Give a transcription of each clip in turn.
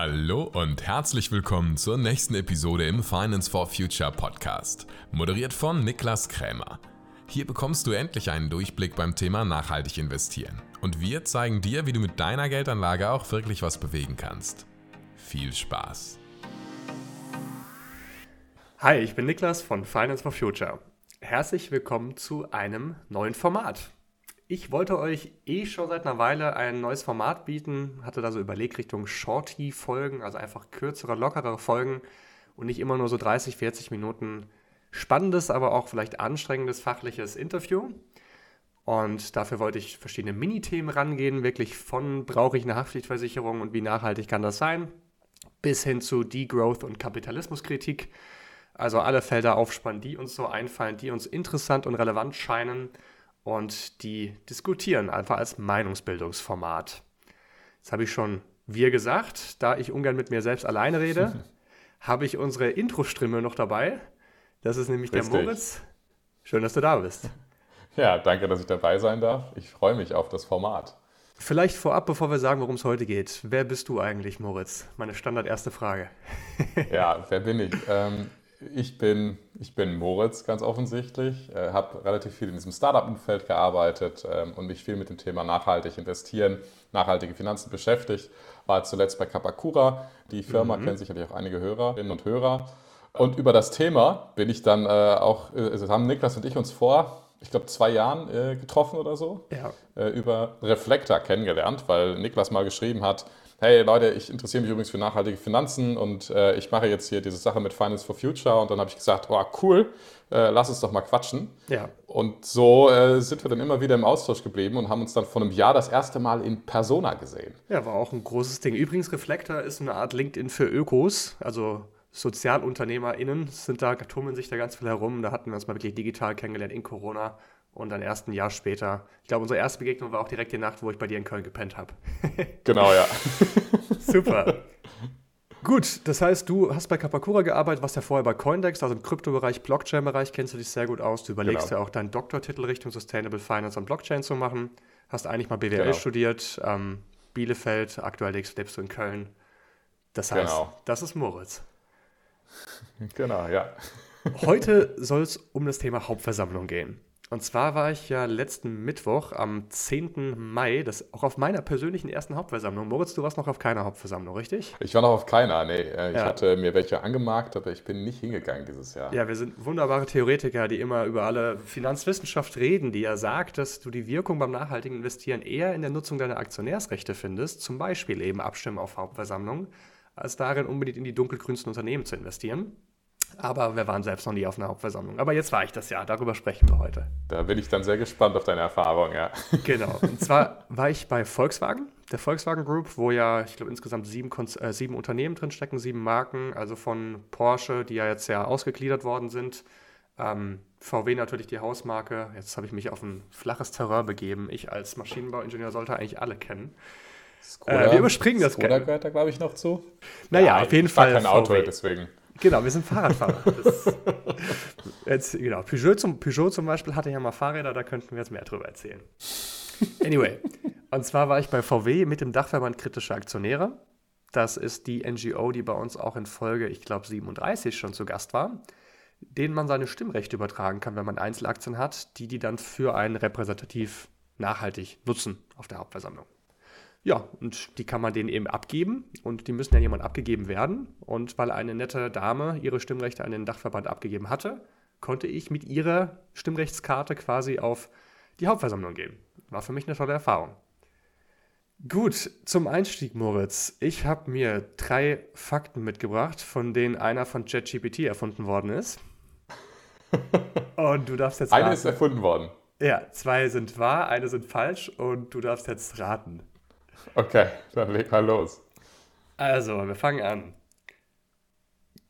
Hallo und herzlich willkommen zur nächsten Episode im Finance for Future Podcast, moderiert von Niklas Krämer. Hier bekommst du endlich einen Durchblick beim Thema nachhaltig investieren und wir zeigen dir, wie du mit deiner Geldanlage auch wirklich was bewegen kannst. Viel Spaß! Hi, ich bin Niklas von Finance for Future. Herzlich willkommen zu einem neuen Format. Ich wollte euch eh schon seit einer Weile ein neues Format bieten, hatte da so überlegt Richtung Shorty-Folgen, also einfach kürzere, lockere Folgen und nicht immer nur so 30, 40 Minuten spannendes, aber auch vielleicht anstrengendes fachliches Interview. Und dafür wollte ich verschiedene Mini-Themen rangehen, wirklich von brauche ich eine Haftpflichtversicherung und wie nachhaltig kann das sein, bis hin zu Degrowth und Kapitalismuskritik. Also alle Felder aufspannen, die uns so einfallen, die uns interessant und relevant scheinen und die diskutieren einfach als Meinungsbildungsformat. Jetzt habe ich schon wir gesagt, da ich ungern mit mir selbst alleine rede, habe ich unsere Intro-Stimme noch dabei. Das ist nämlich Richtig. der Moritz. Schön, dass du da bist. Ja, danke, dass ich dabei sein darf. Ich freue mich auf das Format. Vielleicht vorab, bevor wir sagen, worum es heute geht. Wer bist du eigentlich, Moritz? Meine standard erste Frage. ja, wer bin ich? Ähm, ich bin, ich bin Moritz, ganz offensichtlich. Äh, habe relativ viel in diesem Startup-Umfeld gearbeitet ähm, und mich viel mit dem Thema nachhaltig investieren, nachhaltige Finanzen beschäftigt. War zuletzt bei Kapakura. Die Firma mhm. kennen sicherlich auch einige Hörerinnen und Hörer. Und über das Thema bin ich dann äh, auch, äh, also haben Niklas und ich uns vor, ich glaube, zwei Jahren äh, getroffen oder so, ja. Äh, über Reflektor kennengelernt, weil Niklas mal geschrieben hat, hey Leute, ich interessiere mich übrigens für nachhaltige Finanzen und äh, ich mache jetzt hier diese Sache mit Finance for Future und dann habe ich gesagt, oh cool, äh, lass uns doch mal quatschen. Ja. Und so äh, sind wir dann immer wieder im Austausch geblieben und haben uns dann vor einem Jahr das erste Mal in Persona gesehen. Ja, war auch ein großes Ding. Übrigens, Reflektor ist eine Art LinkedIn für Ökos, also SozialunternehmerInnen sind da, tummeln sich da ganz viel herum. Da hatten wir uns mal wirklich digital kennengelernt in Corona und dann erst ein Jahr später. Ich glaube, unsere erste Begegnung war auch direkt die Nacht, wo ich bei dir in Köln gepennt habe. genau, ja. Super. Gut, das heißt, du hast bei Kapakura gearbeitet, warst ja vorher bei Coindex, also im Kryptobereich, Blockchain-Bereich kennst du dich sehr gut aus. Du überlegst genau. ja auch deinen Doktortitel Richtung Sustainable Finance und Blockchain zu machen. Hast eigentlich mal BWL genau. studiert, ähm, Bielefeld, aktuell lebst du in Köln. Das heißt, genau. das ist Moritz. Genau, ja. Heute soll es um das Thema Hauptversammlung gehen. Und zwar war ich ja letzten Mittwoch am 10. Mai, das auch auf meiner persönlichen ersten Hauptversammlung. Moritz, du warst noch auf keiner Hauptversammlung, richtig? Ich war noch auf keiner, nee. Äh, ich ja. hatte mir welche angemarkt, aber ich bin nicht hingegangen dieses Jahr. Ja, wir sind wunderbare Theoretiker, die immer über alle Finanzwissenschaft reden, die ja sagt, dass du die Wirkung beim nachhaltigen Investieren eher in der Nutzung deiner Aktionärsrechte findest, zum Beispiel eben Abstimmen auf Hauptversammlungen, als darin unbedingt in die dunkelgrünsten Unternehmen zu investieren. Aber wir waren selbst noch nie auf einer Hauptversammlung. Aber jetzt war ich das ja, darüber sprechen wir heute. Da bin ich dann sehr gespannt auf deine Erfahrung, ja. Genau. Und zwar war ich bei Volkswagen, der Volkswagen Group, wo ja, ich glaube, insgesamt sieben, äh, sieben Unternehmen drinstecken, sieben Marken, also von Porsche, die ja jetzt ja ausgegliedert worden sind. Ähm, VW natürlich die Hausmarke. Jetzt habe ich mich auf ein flaches Terrain begeben. Ich als Maschinenbauingenieur sollte eigentlich alle kennen. Skoda, äh, wir überspringen das. Skoda gehört da, glaube ich, noch zu. Naja, ja, auf jeden Fall. Ich kein Auto, deswegen. Genau, wir sind Fahrradfahrer. Jetzt, genau. Peugeot zum, Peugeot zum Beispiel hatte ja mal Fahrräder, da könnten wir jetzt mehr drüber erzählen. Anyway, und zwar war ich bei VW mit dem Dachverband Kritische Aktionäre. Das ist die NGO, die bei uns auch in Folge, ich glaube, 37 schon zu Gast war, denen man seine Stimmrechte übertragen kann, wenn man Einzelaktien hat, die die dann für einen repräsentativ nachhaltig nutzen auf der Hauptversammlung. Ja, und die kann man denen eben abgeben und die müssen ja jemand abgegeben werden. Und weil eine nette Dame ihre Stimmrechte an den Dachverband abgegeben hatte, konnte ich mit ihrer Stimmrechtskarte quasi auf die Hauptversammlung gehen. War für mich eine tolle Erfahrung. Gut, zum Einstieg, Moritz. Ich habe mir drei Fakten mitgebracht, von denen einer von ChatGPT erfunden worden ist. Und du darfst jetzt raten. Eine ist erfunden worden. Ja, zwei sind wahr, eine sind falsch und du darfst jetzt raten. Okay, dann leg mal los. Also, wir fangen an.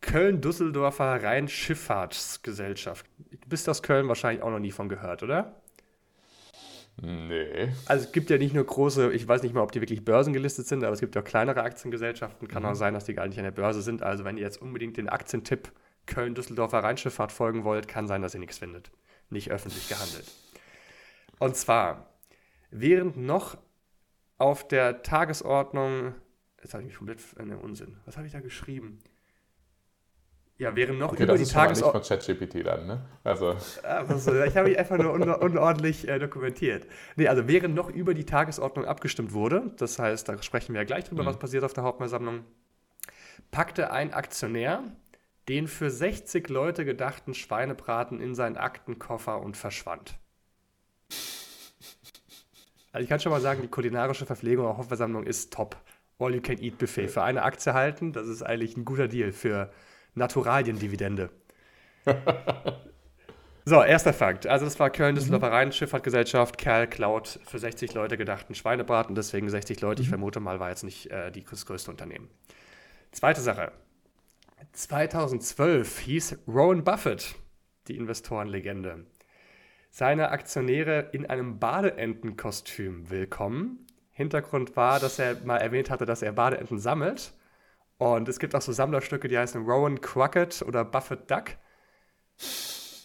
Köln-Düsseldorfer Rhein-Schifffahrtsgesellschaft. Du bist aus Köln wahrscheinlich auch noch nie von gehört, oder? Nee. Also es gibt ja nicht nur große, ich weiß nicht mal, ob die wirklich börsengelistet sind, aber es gibt auch kleinere Aktiengesellschaften. Kann mhm. auch sein, dass die gar nicht an der Börse sind. Also wenn ihr jetzt unbedingt den Aktientipp Köln-Düsseldorfer Rheinschifffahrt folgen wollt, kann sein, dass ihr nichts findet. Nicht öffentlich gehandelt. Und zwar, während noch auf der Tagesordnung Jetzt habe ich mich komplett. Äh, ne, Unsinn. Was habe ich da geschrieben? Ja, wären noch Okay, über das die ist mal nicht Tagesordnung. von ChatGPT dann, ne? Also, Also, ich habe mich einfach nur un unordentlich äh, dokumentiert. Nee, also während noch über die Tagesordnung abgestimmt wurde, das heißt, da sprechen wir ja gleich drüber, Mhm. was passiert auf der Hauptversammlung, packte ein Aktionär den für 60 Leute gedachten Schweinebraten in seinen Aktenkoffer und verschwand. Also ich kann schon mal sagen, die kulinarische Verpflegung auf Hauptversammlung ist top. All-You-Can-Eat-Buffet. Für eine Aktie halten, das ist eigentlich ein guter Deal für Naturaliendividende. So, erster Fakt. Also das war Köln, Düsseldorfer Rhein-Schifffahrtgesellschaft. Kerl klaut für 60 Leute gedachten Schweinebraten. Deswegen 60 Leute. Ich vermute mal, war jetzt nicht äh, die, das größte Unternehmen. Zweite Sache. 2012 hieß Rowan Buffett, die Investorenlegende, seine Aktionäre in einem Badeentenkostüm willkommen. Hintergrund war, dass er mal erwähnt hatte, dass er Badeenten sammelt. Und es gibt auch so Sammlerstücke, die heißen Rowan Crockett oder Buffett Duck.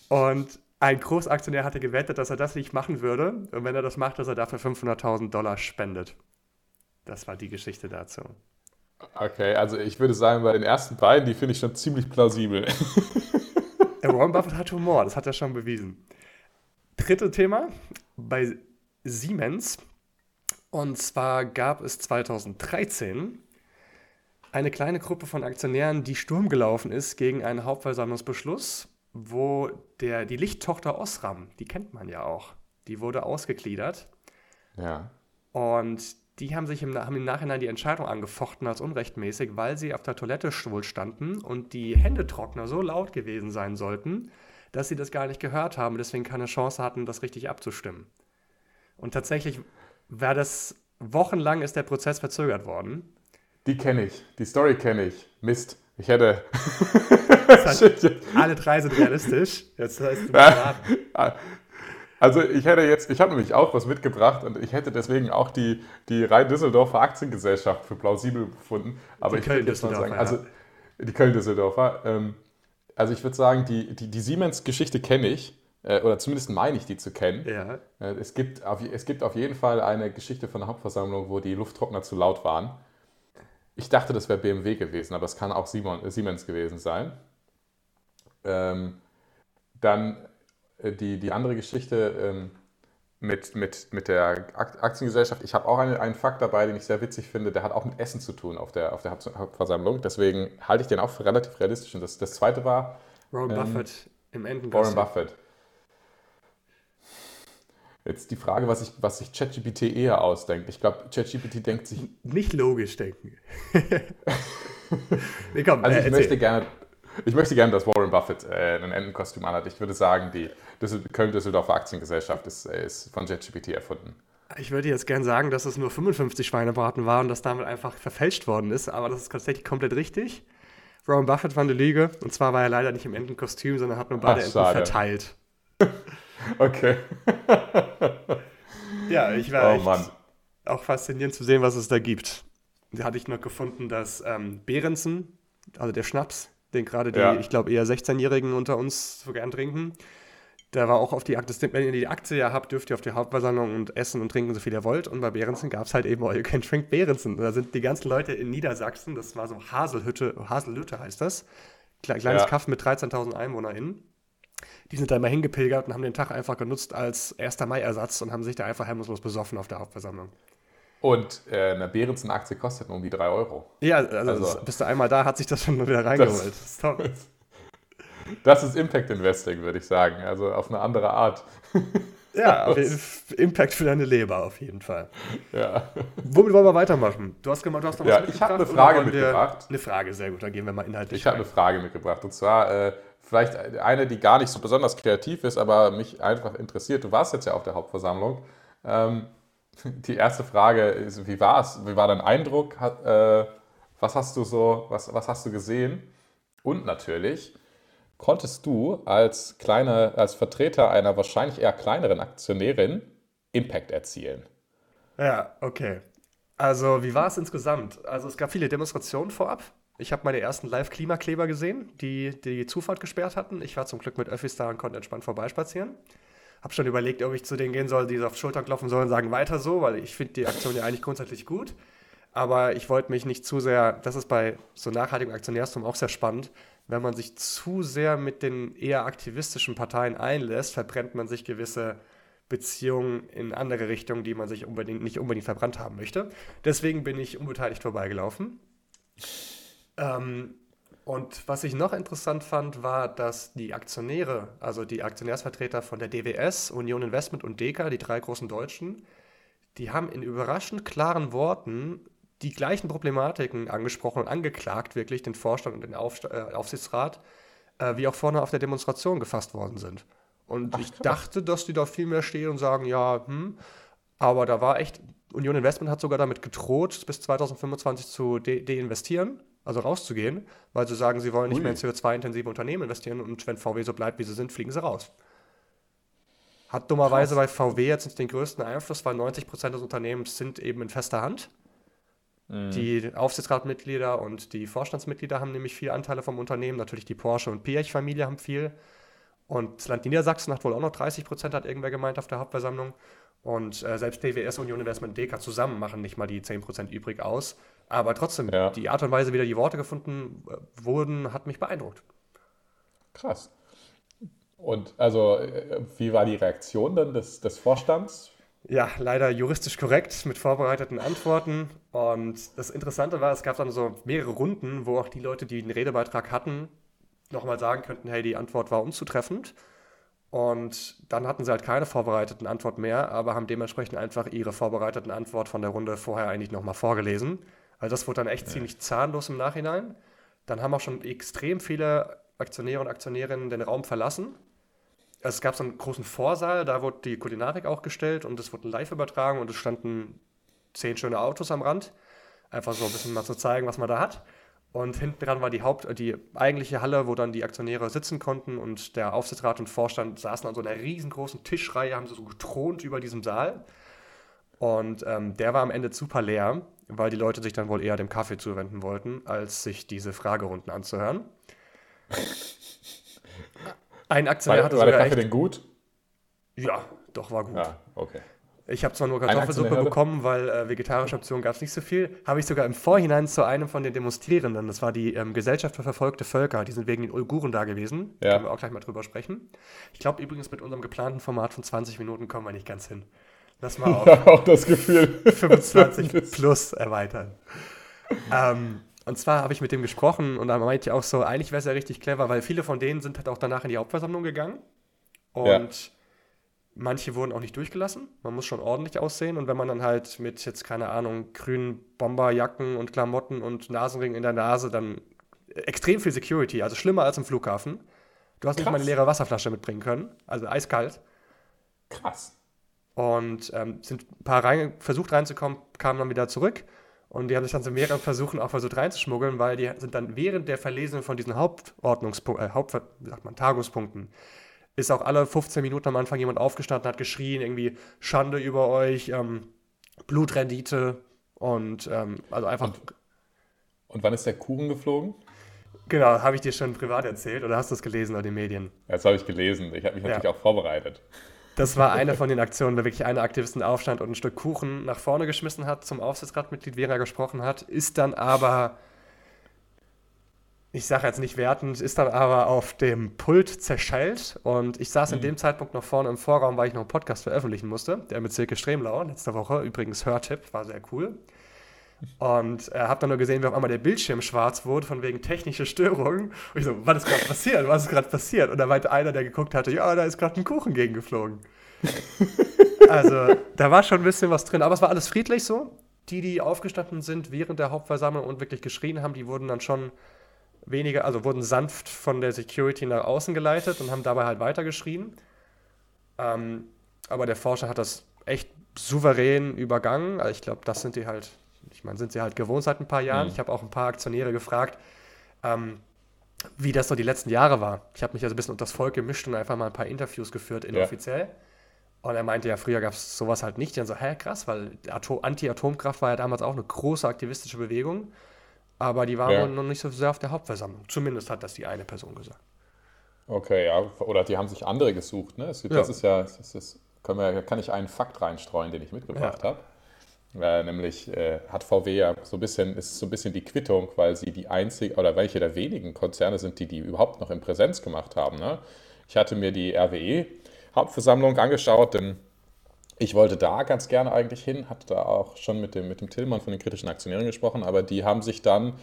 Und ein Großaktionär hatte gewettet, dass er das nicht machen würde. Und wenn er das macht, dass er dafür 500.000 Dollar spendet. Das war die Geschichte dazu. okay, also ich würde sagen, bei den ersten beiden, die finde ich schon ziemlich plausibel. Der Warren Buffett hat Humor, das hat er schon bewiesen. Dritte Thema bei Siemens. Und zwar gab es 2013 eine kleine Gruppe von Aktionären, die Sturm gelaufen ist gegen einen Hauptversammlungsbeschluss, wo der, die Lichttochter Osram, die kennt man ja auch, die wurde ausgegliedert. Ja. Und die haben sich im, haben im Nachhinein die Entscheidung angefochten als unrechtmäßig, weil sie auf der Toilette wohl standen und die Händetrockner so laut gewesen sein sollten, dass sie das gar nicht gehört haben, deswegen keine Chance hatten, das richtig abzustimmen. Und tatsächlich war das wochenlang ist der Prozess verzögert worden. Die kenne ich. Die Story kenne ich. Mist. Ich hätte. Alle drei sind realistisch. Jetzt heißt du. Also ich hätte jetzt, ich habe nämlich auch was mitgebracht und ich hätte deswegen auch die, die Rhein-Düsseldorfer Aktiengesellschaft für plausibel befunden. Aber Die ich würde jetzt mal sagen, Köln-Düsseldorfer, also die Köln-Düsseldorfer. Ähm, also ich würde sagen, die, die, die Siemens-Geschichte kenne ich, äh, oder zumindest meine ich die zu kennen. Ja. Äh, Es gibt, auf, es gibt auf jeden Fall eine Geschichte von der Hauptversammlung, wo die Lufttrockner zu laut waren. Ich dachte, das wäre BMW gewesen, aber es kann auch Simon, äh, Siemens gewesen sein. Ähm, dann äh, die, die andere Geschichte ähm, mit, mit, mit der Ak- Aktiengesellschaft. Ich habe auch eine, einen Fakt dabei, den ich sehr witzig finde. Der hat auch mit Essen zu tun auf der, auf der Haupt- Hauptversammlung. Deswegen halte ich den auch für relativ realistisch. Und das, das zweite war Warren Ähm, Buffett im Warren Entenkostüm. Buffett. Jetzt die Frage, was sich was sich ChatGPT eher ausdenkt. Ich glaube, ChatGPT denkt sich, Nicht logisch denken. nee, komm, also äh, ich erzähl. möchte gerne, ich möchte gerne, dass Warren Buffett äh, ein Entenkostüm anhat. Ich würde sagen, die Düssel Köln-Düsseldorfer Aktiengesellschaft ist, äh, ist von ChatGPT erfunden. Ich würde jetzt gern sagen, dass es nur 55 Schweinebraten waren und das damit einfach verfälscht worden ist, aber das ist tatsächlich komplett richtig. Warren Buffett war eine Lüge und zwar war er leider nicht im Entenkostüm, sondern hat nur beide Ach, Enten schade. verteilt. Okay. Ja, ich war Oh echt Mann. auch faszinierend zu sehen, was es da gibt. Da hatte ich noch gefunden, dass ähm, Behrensen, also der Schnaps, den gerade die, Ja. ich glaube, eher 16-Jährigen unter uns so gern trinken, der war auch auf die Aktie, wenn ihr die Aktie ja habt, dürft ihr auf die Hauptversammlung und essen und trinken, so viel ihr wollt. Und bei Behrensen gab es halt eben All You Can Drink Behrensen. Da sind die ganzen Leute in Niedersachsen, das war so Haselhütte, Haselhütte heißt das, Kle- kleines Ja. Kaff mit 13.000 EinwohnerInnen. Die sind da immer hingepilgert und haben den Tag einfach genutzt als 1. Mai-Ersatz und haben sich da einfach hemmungslos besoffen auf der Hauptversammlung. Und äh, eine Behrensen-Aktie kostet nur um die 3 Euro. Ja, also, Also- das- bist du einmal da, hat sich das schon wieder reingeholt. Das ist top. Das ist Impact Investing, würde ich sagen. Also auf eine andere Art. Ja, Impact für deine Leber auf jeden Fall. Ja. Womit wollen wir weitermachen? Du hast, gemacht, du hast noch was Ja, ich habe eine mitgebracht, Frage mitgebracht. Eine Frage, sehr gut. Dann gehen wir mal inhaltlich Ich habe eine. Frage mitgebracht. Und zwar äh, vielleicht eine, die gar nicht so besonders kreativ ist, aber mich einfach interessiert. Du warst jetzt ja auf der Hauptversammlung. Ähm, die erste Frage ist, wie war es? Wie war dein Eindruck? Hat, äh, was hast du so, was, was hast du gesehen? Und natürlich, konntest du als, kleine, als Vertreter einer wahrscheinlich eher kleineren Aktionärin Impact erzielen? Ja, okay. Also, wie war es insgesamt? Also, es gab viele Demonstrationen vorab. Ich habe meine ersten Live-Klimakleber gesehen, die die Zufahrt gesperrt hatten. Ich war zum Glück mit Öffis da und konnte entspannt vorbeispazieren. Habe schon überlegt, ob ich zu denen gehen soll, die auf die Schultern klopfen sollen und sagen, weiter so, weil ich finde die Aktion ja eigentlich grundsätzlich gut. Aber ich wollte mich nicht zu sehr, das ist bei so nachhaltigem Aktionärstum auch sehr spannend, wenn man sich zu sehr mit den eher aktivistischen Parteien einlässt, verbrennt man sich gewisse Beziehungen in andere Richtungen, die man sich unbedingt, nicht unbedingt verbrannt haben möchte. Deswegen bin ich unbeteiligt vorbeigelaufen. Ähm, und was ich noch interessant fand, war, dass die Aktionäre, also die Aktionärsvertreter von der DWS, Union Investment und Deka, die drei großen Deutschen, die haben in überraschend klaren Worten die gleichen Problematiken angesprochen und angeklagt, wirklich den Vorstand und den Auf, äh, Aufsichtsrat, äh, wie auch vorne auf der Demonstration gefasst worden sind. Und Ach, ich dachte, dass die da viel mehr stehen und sagen, ja, hm, aber da war echt, Union Investment hat sogar damit gedroht, bis 2025 zu deinvestieren, de also rauszugehen, weil sie sagen, sie wollen nicht Ui. mehr in CO2-intensive Unternehmen investieren und wenn VW so bleibt, wie sie sind, fliegen sie raus. Hat dummerweise Krass. bei VW jetzt den größten Einfluss, weil 90 Prozent des Unternehmens sind eben in fester Hand. Mhm. Die Aufsichtsratmitglieder und die Vorstandsmitglieder haben nämlich viel Anteile vom Unternehmen. Natürlich die Porsche- und Piech-Familie haben viel. Und das Land Niedersachsen hat wohl auch noch 30 Prozent, hat irgendwer gemeint auf der Hauptversammlung. Und äh, selbst DWS, Union Investment DK zusammen machen nicht mal die 10 Prozent übrig aus. Aber trotzdem, ja. die Art und Weise, wie da die Worte gefunden äh, wurden, hat mich beeindruckt. Krass. Und also, äh, wie war die Reaktion dann des, des Vorstands? Ja, leider juristisch korrekt mit vorbereiteten Antworten. Und das Interessante war, es gab dann so mehrere Runden, wo auch die Leute, die den Redebeitrag hatten, nochmal sagen könnten, hey, die Antwort war unzutreffend. Und dann hatten sie halt keine vorbereiteten Antworten mehr, aber haben dementsprechend einfach ihre vorbereiteten Antworten von der Runde vorher eigentlich nochmal vorgelesen. Also das wurde dann echt ja. ziemlich zahnlos im Nachhinein. Dann haben auch schon extrem viele Aktionäre und Aktionärinnen den Raum verlassen. Also es gab so einen großen Vorsaal, da wurde die Kulinarik auch gestellt und es wurde live übertragen und es standen zehn schöne Autos am Rand. Einfach so ein bisschen mal zu zeigen, was man da hat. Und hinten dran war die Haupt, die eigentliche Halle, wo dann die Aktionäre sitzen konnten und der Aufsichtsrat und Vorstand saßen an so einer riesengroßen Tischreihe, haben so getront über diesem Saal. Und ähm, der war am Ende super leer, weil die Leute sich dann wohl eher dem Kaffee zuwenden wollten, als sich diese Fragerunden anzuhören. Ein Aktionär war, hatte war der Kaffee echt, denn gut? Ja, doch, war gut. Ja, okay. Ich habe zwar nur Kartoffelsuppe bekommen, weil äh, vegetarische Optionen gab es nicht so viel. Habe ich sogar im Vorhinein zu einem von den Demonstrierenden, das war die ähm, Gesellschaft für verfolgte Völker, die sind wegen den Uiguren da gewesen. Ja. Können wir auch gleich mal drüber sprechen. Ich glaube übrigens, mit unserem geplanten Format von 20 Minuten kommen wir nicht ganz hin. Lass mal auf ja, auch das Gefühl. 25 plus erweitern. ähm, und zwar habe ich mit dem gesprochen und da meinte ich auch so, eigentlich wäre es ja richtig clever, weil viele von denen sind halt auch danach in die Hauptversammlung gegangen. Und ja Manche wurden auch nicht durchgelassen. Man muss schon ordentlich aussehen. Und wenn man dann halt mit jetzt, keine Ahnung, grünen Bomberjacken und Klamotten und Nasenring in der Nase, dann extrem viel Security, also schlimmer als im Flughafen. Du hast Krass. nicht mal eine leere Wasserflasche mitbringen können, also eiskalt. Krass. Und ähm, sind ein paar rein, versucht reinzukommen, kamen dann wieder zurück. Und die haben sich dann zu mehreren Versuchen auch versucht reinzuschmuggeln, weil die sind dann während der Verlesung von diesen Hauptordnungspunkten, äh, Haupt, sagt man, Tagungspunkten, ist auch alle 15 Minuten am Anfang jemand aufgestanden, hat geschrien, irgendwie Schande über euch, ähm, Blutrendite und ähm, also einfach. Und, und, wann ist der Kuchen geflogen? Genau, habe ich dir schon privat erzählt oder hast du es gelesen in den Medien? Ja, das habe ich gelesen. Ich habe mich natürlich ja. auch vorbereitet. Das war eine von den Aktionen, wo wirklich eine Aktivisten aufstand und ein Stück Kuchen nach vorne geschmissen hat zum Aufsichtsratmitglied, während er gesprochen hat, ist dann aber ich sage jetzt nicht wertend, ist dann aber auf dem Pult zerschellt und ich saß mhm. in dem Zeitpunkt noch vorne im Vorraum, weil ich noch einen Podcast veröffentlichen musste, der mit Silke Stremlau letzte Woche, übrigens Hörtipp, war sehr cool. Und äh, habe dann nur gesehen, wie auf einmal der Bildschirm schwarz wurde, von wegen technische Störungen. Und ich so, was ist gerade passiert? Was ist gerade passiert? Und da meinte einer, der geguckt hatte, ja, da ist gerade ein Kuchen gegengeflogen. also, da war schon ein bisschen was drin. Aber es war alles friedlich so. Die, die aufgestanden sind während der Hauptversammlung und wirklich geschrien haben, die wurden dann schon weniger, also wurden sanft von der Security nach außen geleitet und haben dabei halt weitergeschrien. Ähm, aber der Forscher hat das echt souverän übergangen. Also ich glaube, das sind die halt, ich meine, sind sie halt gewohnt seit ein paar Jahren. Mhm. Ich habe auch ein paar Aktionäre gefragt, ähm, wie das so die letzten Jahre war. Ich habe mich also ein bisschen unter das Volk gemischt und einfach mal ein paar Interviews geführt, inoffiziell. Ja. Und er meinte ja, früher gab es sowas halt nicht. Dann so, hä, krass, weil Anti-Atomkraft war ja damals auch eine große aktivistische Bewegung. Aber die waren ja. noch nicht so sehr auf der Hauptversammlung. Zumindest hat das die eine Person gesagt. Okay, ja. Oder die haben sich andere gesucht. Ne? Es, das ja. ist ja, das ist, können wir, kann ich einen Fakt reinstreuen, den ich mitgebracht ja. habe. Äh, nämlich äh, hat VW ja so ein bisschen, ist so ein bisschen die Quittung, weil sie die einzige oder welche der wenigen Konzerne sind, die die überhaupt noch in Präsenz gemacht haben. Ne? Ich hatte mir die RWE Hauptversammlung angeschaut, denn ich wollte da ganz gerne eigentlich hin, hatte da auch schon mit dem, mit dem Tillmann von den kritischen Aktionären gesprochen, aber die haben sich dann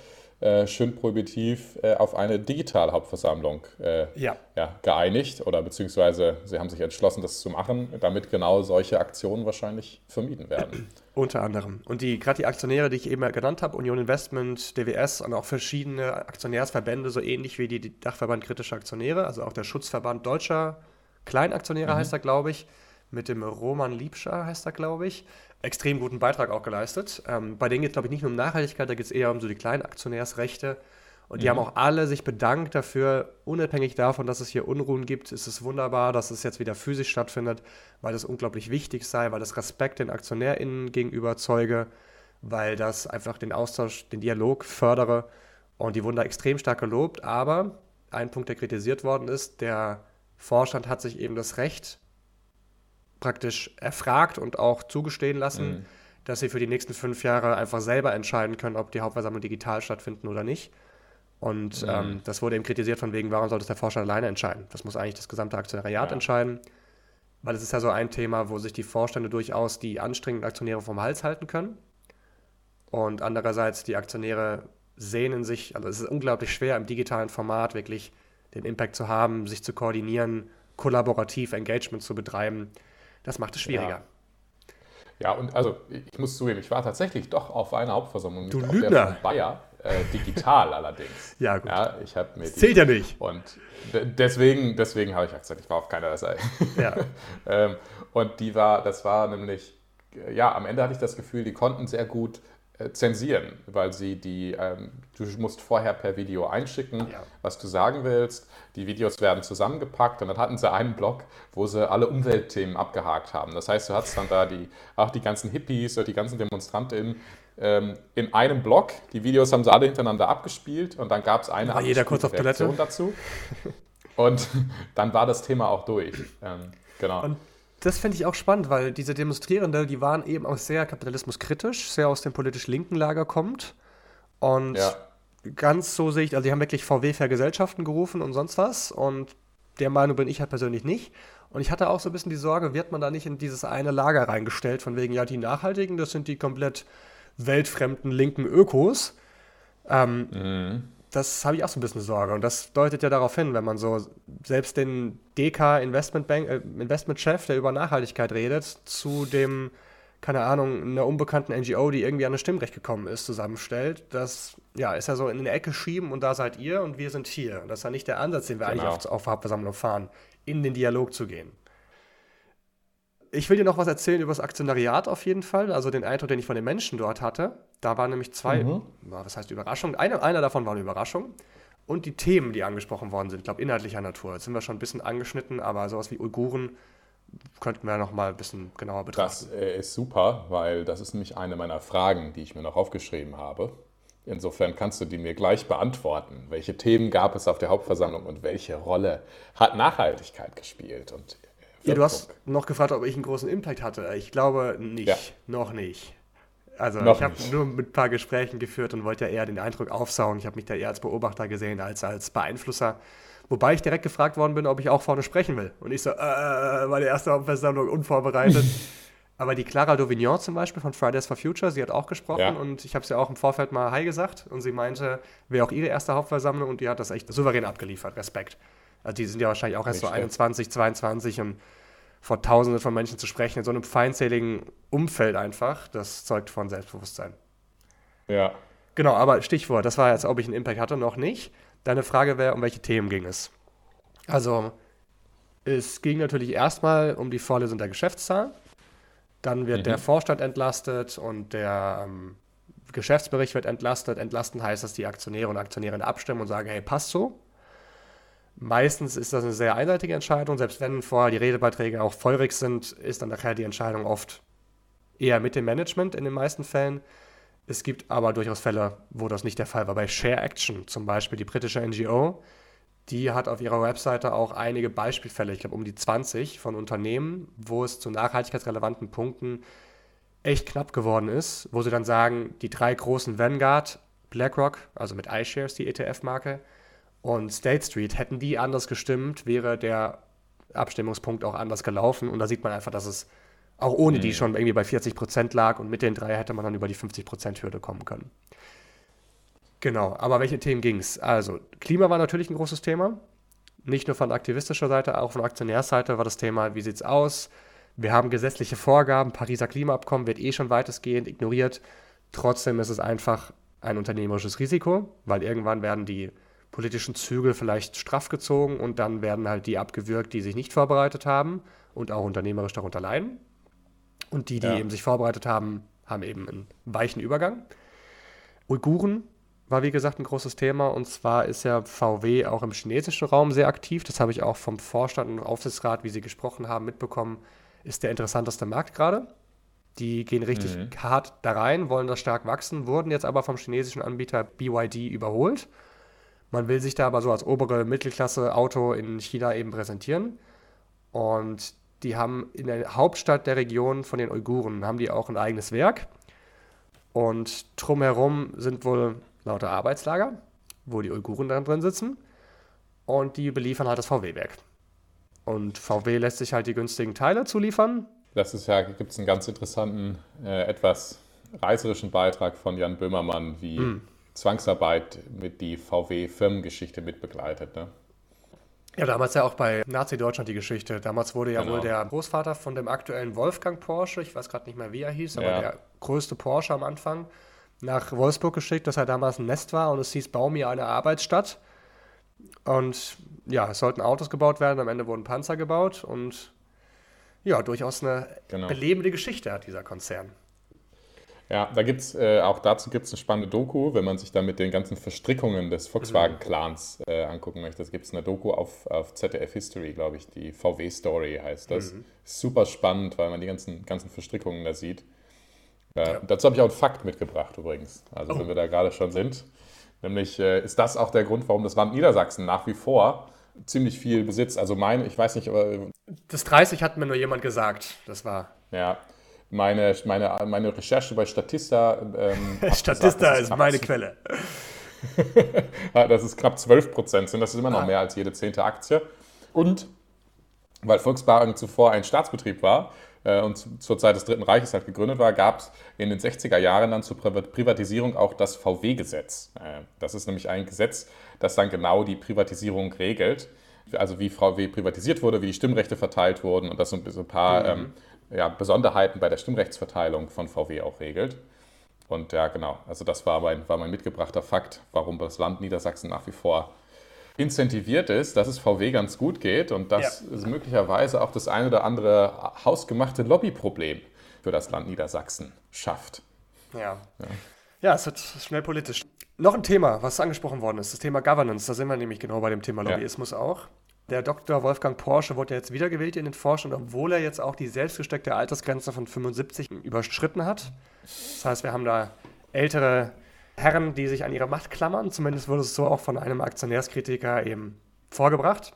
äh, schön prohibitiv äh, auf eine digitale Hauptversammlung äh, ja. Ja, geeinigt oder beziehungsweise sie haben sich entschlossen, das zu machen, damit genau solche Aktionen wahrscheinlich vermieden werden. Unter anderem. Und die gerade die Aktionäre, die ich eben genannt habe, Union Investment, DWS und auch verschiedene Aktionärsverbände, so ähnlich wie die Dachverband kritischer Aktionäre, also auch der Schutzverband deutscher Kleinaktionäre mhm. heißt er, glaube ich, mit dem Roman Liebscher heißt er, glaube ich, extrem guten Beitrag auch geleistet. Ähm, bei denen geht es, glaube ich, nicht nur um Nachhaltigkeit, da geht es eher um so die kleinen Aktionärsrechte. Und die mhm. haben auch alle sich bedankt dafür, unabhängig davon, dass es hier Unruhen gibt, ist es wunderbar, dass es jetzt wieder physisch stattfindet, weil das unglaublich wichtig sei, weil das Respekt den AktionärInnen gegenüber zeuge, weil das einfach den Austausch, den Dialog fördere. Und die wurden da extrem stark gelobt. Aber ein Punkt, der kritisiert worden ist, der Vorstand hat sich eben das Recht praktisch erfragt und auch zugestehen lassen, mhm. dass sie für die nächsten fünf Jahre einfach selber entscheiden können, ob die Hauptversammlungen digital stattfinden oder nicht. Und mhm. ähm, das wurde eben kritisiert von wegen, warum sollte es der Vorstand alleine entscheiden? Das muss eigentlich das gesamte Aktionariat ja. entscheiden. Weil es ist ja so ein Thema, wo sich die Vorstände durchaus die anstrengenden Aktionäre vom Hals halten können. Und andererseits die Aktionäre sehnen sich, also es ist unglaublich schwer im digitalen Format wirklich den Impact zu haben, sich zu koordinieren, kollaborativ Engagement zu betreiben. Das macht es schwieriger. Ja. Ja, und also ich muss zugeben, ich war tatsächlich doch auf einer Hauptversammlung. Du Lügner. Von Bayer, äh, digital allerdings. ja, gut. Ja, ich mir das zählt ja nicht. Und deswegen, deswegen habe ich gesagt, ich war auf keiner Seite. Ja. ähm, und die war, das war nämlich, ja, am Ende hatte ich das Gefühl, die konnten sehr gut zensieren, weil sie die, ähm, du musst vorher per Video einschicken, ja. was du sagen willst. Die Videos werden zusammengepackt und dann hatten sie einen Blog, wo sie alle Umweltthemen abgehakt haben. Das heißt, du hattest dann da die, auch die ganzen Hippies oder die ganzen DemonstrantInnen ähm, in einem Blog. Die Videos haben sie alle hintereinander abgespielt und dann gab es eine war jeder kurz auf Reaktion dazu. Und dann war das Thema auch durch. Ähm, genau. Und das finde ich auch spannend, weil diese Demonstrierenden, die waren eben auch sehr kapitalismuskritisch, sehr aus dem politisch linken Lager kommt. Und ja. ganz so sehe ich, also die haben wirklich VW-Vergesellschaften gerufen und sonst was. Und der Meinung bin ich halt persönlich nicht. Und ich hatte auch so ein bisschen die Sorge, wird man da nicht in dieses eine Lager reingestellt, von wegen, ja, die Nachhaltigen, das sind die komplett weltfremden linken Ökos. Ähm, mhm das habe ich auch so ein bisschen Sorge. Und das deutet ja darauf hin, wenn man so selbst den DK Investmentbank, äh, Investmentchef, der über Nachhaltigkeit redet, zu dem, keine Ahnung, einer unbekannten NGO, die irgendwie an das Stimmrecht gekommen ist, zusammenstellt. Das ja, ist ja so in eine Ecke schieben und da seid ihr und wir sind hier. Und das ist ja nicht der Ansatz, den wir genau. eigentlich auf, auf Hauptversammlung fahren, in den Dialog zu gehen ich will dir noch was erzählen über das Aktionariat auf jeden Fall, also den Eindruck, den ich von den Menschen dort hatte. Da waren nämlich zwei, mhm. was heißt Überraschung? Eine, einer davon war eine Überraschung. Und die Themen, die angesprochen worden sind, ich glaube inhaltlicher Natur. Jetzt sind wir schon ein bisschen angeschnitten, aber sowas wie Uiguren könnten wir noch mal ein bisschen genauer betrachten. Das äh, ist super, weil das ist nämlich eine meiner Fragen, die ich mir noch aufgeschrieben habe. Insofern kannst du die mir gleich beantworten. Welche Themen gab es auf der Hauptversammlung und welche Rolle hat Nachhaltigkeit gespielt? Und ja, du hast noch gefragt, ob ich einen großen Impact hatte. Ich glaube nicht, ja. noch nicht. Also noch ich habe nur mit ein paar Gesprächen geführt und wollte ja eher den Eindruck aufsaugen. Ich habe mich da eher als Beobachter gesehen als als Beeinflusser. Wobei ich direkt gefragt worden bin, ob ich auch vorne sprechen will. Und ich so, äh, meine erste Hauptversammlung unvorbereitet. Aber die Clara Dauvignon zum Beispiel von Fridays for Future, sie hat auch gesprochen ja. und ich habe sie auch im Vorfeld mal Hi gesagt und sie meinte, wäre auch ihre erste Hauptversammlung und die hat das echt souverän abgeliefert. Respekt. Also die sind ja wahrscheinlich auch erst so 21, 22 und vor Tausenden von Menschen zu sprechen, in so einem feindseligen Umfeld einfach, das zeugt von Selbstbewusstsein. Ja. Genau, aber Stichwort, das war jetzt, ob ich einen Impact hatte, noch nicht. Deine Frage wäre, um welche Themen ging es? Also, es ging natürlich erstmal um die Vorlesung der Geschäftszahlen. Dann wird mhm. der Vorstand entlastet und der ähm, Geschäftsbericht wird entlastet. Entlasten heißt, dass die Aktionäre und Aktionärinnen abstimmen und sagen, hey, passt so. Meistens ist das eine sehr einseitige Entscheidung. Selbst wenn vorher die Redebeiträge auch feurig sind, ist dann nachher die Entscheidung oft eher mit dem Management in den meisten Fällen. Es gibt aber durchaus Fälle, wo das nicht der Fall war. Bei Share Action zum Beispiel, die britische NGO, die hat auf ihrer Webseite auch einige Beispielfälle, ich glaube um die 20 von Unternehmen, wo es zu nachhaltigkeitsrelevanten Punkten echt knapp geworden ist, wo sie dann sagen, die drei großen Vanguard, BlackRock, also mit iShares, die ETF-Marke, und State Street, hätten die anders gestimmt, wäre der Abstimmungspunkt auch anders gelaufen. Und da sieht man einfach, dass es auch ohne mhm. die schon irgendwie bei 40 Prozent lag und mit den drei hätte man dann über die 50 Prozent Hürde kommen können. Genau, aber welche Themen ging es? Also, Klima war natürlich ein großes Thema. Nicht nur von aktivistischer Seite, auch von Aktionärseite war das Thema, wie sieht es aus? Wir haben gesetzliche Vorgaben, Pariser Klimaabkommen wird eh schon weitestgehend ignoriert. Trotzdem ist es einfach ein unternehmerisches Risiko, weil irgendwann werden die politischen Zügel vielleicht straff gezogen und dann werden halt die abgewürgt, die sich nicht vorbereitet haben und auch unternehmerisch darunter leiden. Und die, die ja. eben sich vorbereitet haben, haben eben einen weichen Übergang. Uiguren war wie gesagt ein großes Thema und zwar ist ja VW auch im chinesischen Raum sehr aktiv. Das habe ich auch vom Vorstand und Aufsichtsrat, wie sie gesprochen haben, mitbekommen. Ist der interessanteste Markt gerade. Die gehen richtig mhm. hart da rein, wollen da stark wachsen, wurden jetzt aber vom chinesischen Anbieter BYD überholt. Man will sich da aber so als obere Mittelklasse-Auto in China eben präsentieren. Und die haben in der Hauptstadt der Region von den Uiguren, haben die auch ein eigenes Werk. Und drumherum sind wohl lauter Arbeitslager, wo die Uiguren dann drin sitzen. Und die beliefern halt das VW-Werk. Und VW lässt sich halt die günstigen Teile zuliefern. Das ist ja, gibt es einen ganz interessanten, äh, etwas reißerischen Beitrag von Jan Böhmermann, wie mm. Zwangsarbeit mit die VW-Firmengeschichte mitbegleitet. Ne? Ja, damals ja auch bei Nazi-Deutschland die Geschichte. Damals wurde ja genau. wohl der Großvater von dem aktuellen Wolfgang Porsche, ich weiß gerade nicht mehr, wie er hieß, aber ja. der größte Porsche am Anfang, nach Wolfsburg geschickt, dass er damals ein Nest war und es hieß, bau mir eine Arbeitsstadt. Und ja, es sollten Autos gebaut werden, am Ende wurden Panzer gebaut und ja, durchaus eine genau. belebende Geschichte hat dieser Konzern. Ja, da gibt's äh, auch dazu gibt es eine spannende Doku, wenn man sich da mit den ganzen Verstrickungen des Volkswagen-Clans äh, angucken möchte. Es gibt eine Doku auf, auf ZDF History, glaube ich, die VW-Story heißt das. Mhm. Super spannend, weil man die ganzen, ganzen Verstrickungen da sieht. Äh, ja. Dazu habe ich auch einen Fakt mitgebracht übrigens, also oh. wenn wir da gerade schon sind. Nämlich äh, ist das auch der Grund, warum das Land Niedersachsen nach wie vor ziemlich viel besitzt. Also meine, ich weiß nicht, aber... Das 30 hat mir nur jemand gesagt, das war... Ja, meine, meine, meine Recherche bei Statista. Ähm, Statista gesagt, ist meine Quelle. dass es knapp 12 Prozent sind. Das ist immer noch ah. mehr als jede zehnte Aktie. Und weil Volkswagen zuvor ein Staatsbetrieb war äh, und zur Zeit des Dritten Reiches halt gegründet war, gab es in den 60er Jahren dann zur Privatisierung auch das VW-Gesetz. Äh, das ist nämlich ein Gesetz, das dann genau die Privatisierung regelt. Also wie VW privatisiert wurde, wie die Stimmrechte verteilt wurden und das so ein paar mhm. ähm, ja, Besonderheiten bei der Stimmrechtsverteilung von VW auch regelt. Und ja, genau, also das war mein, war mein mitgebrachter Fakt, warum das Land Niedersachsen nach wie vor incentiviert ist, dass es VW ganz gut geht und dass ja. es möglicherweise auch das eine oder andere hausgemachte Lobbyproblem für das Land Niedersachsen schafft. Ja. ja. Ja, es wird schnell politisch. Noch ein Thema, was angesprochen worden ist, das Thema Governance. Da sind wir nämlich genau bei dem Thema Lobbyismus ja. auch. Der Dr. Wolfgang Porsche wurde jetzt wiedergewählt in den Vorstand, obwohl er jetzt auch die selbstgesteckte Altersgrenze von 75 überschritten hat. Das heißt, wir haben da ältere Herren, die sich an ihre Macht klammern. Zumindest wurde es so auch von einem Aktionärskritiker eben vorgebracht.